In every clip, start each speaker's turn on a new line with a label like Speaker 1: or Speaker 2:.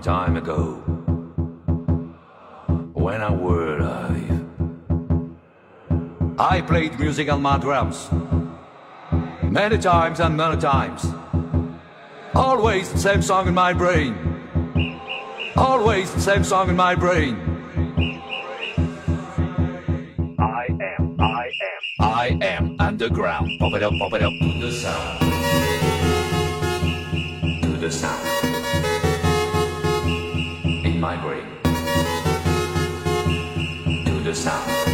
Speaker 1: long time ago when I were alive. I played music on my drums many times and many times. Always the same song in my brain. Always the same song in my brain. I am, I am, I am underground. Pop it up, pop it up to the sound. To the sound in my brain to the sound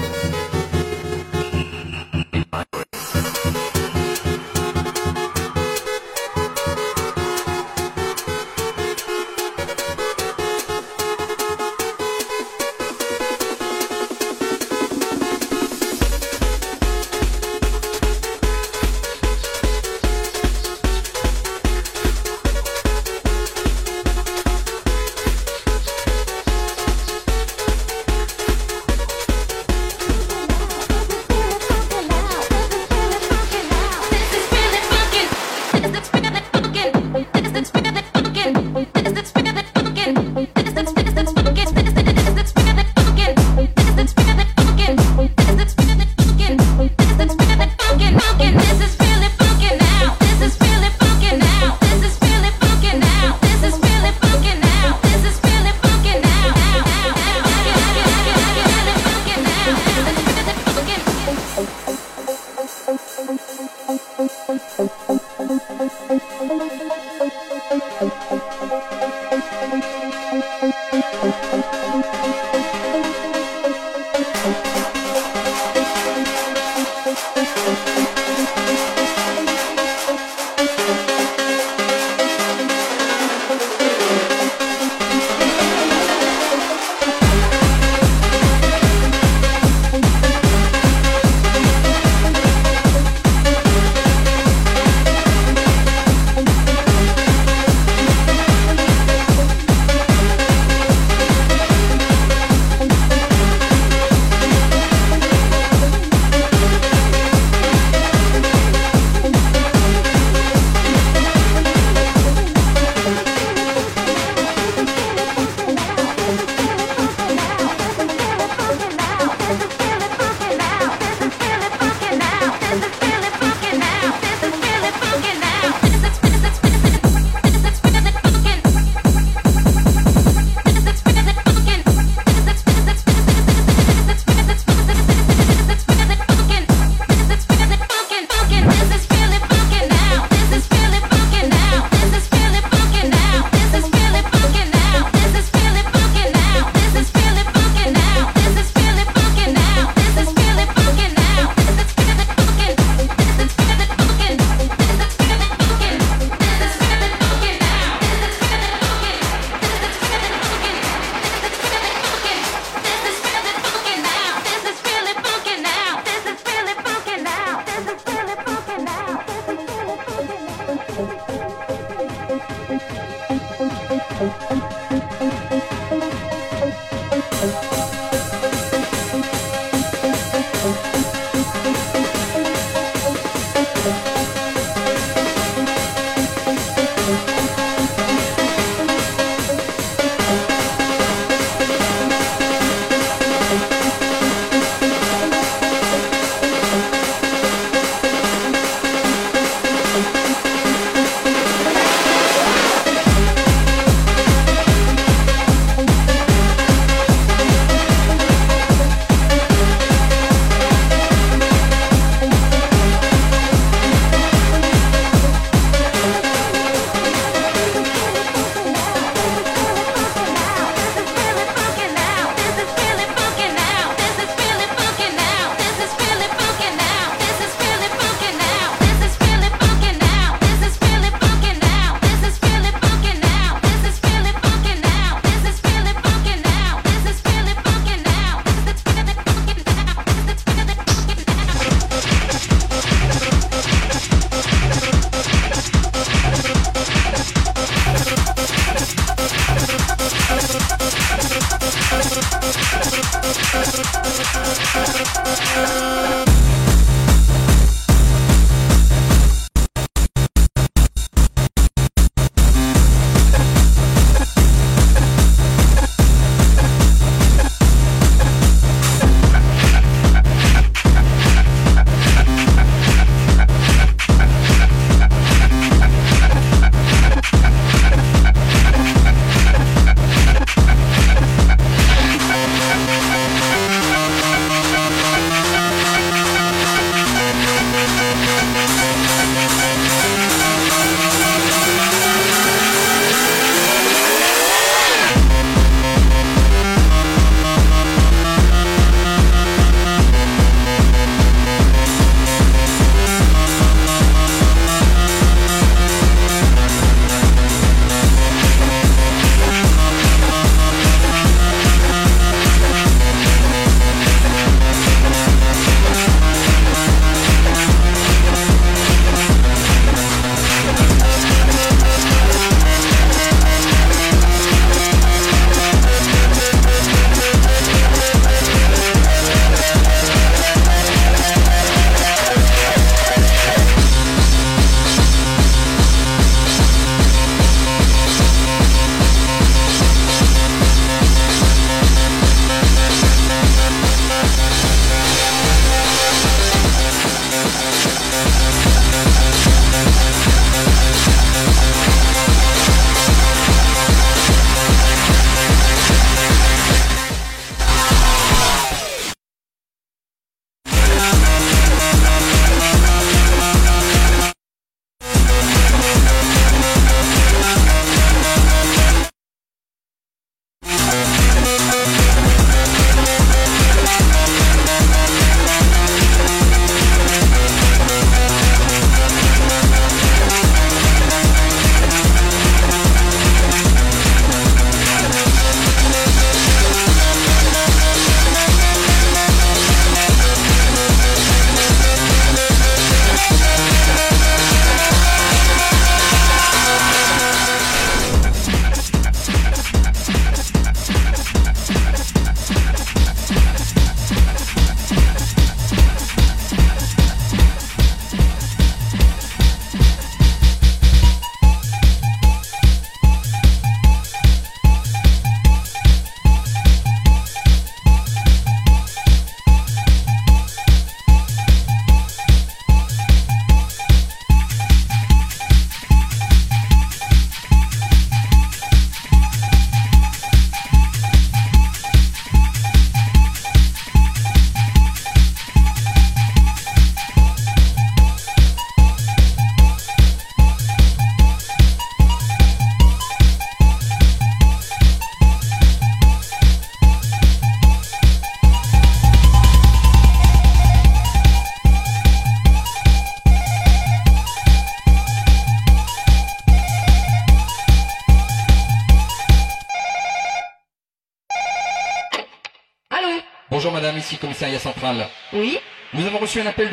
Speaker 2: Attenzione a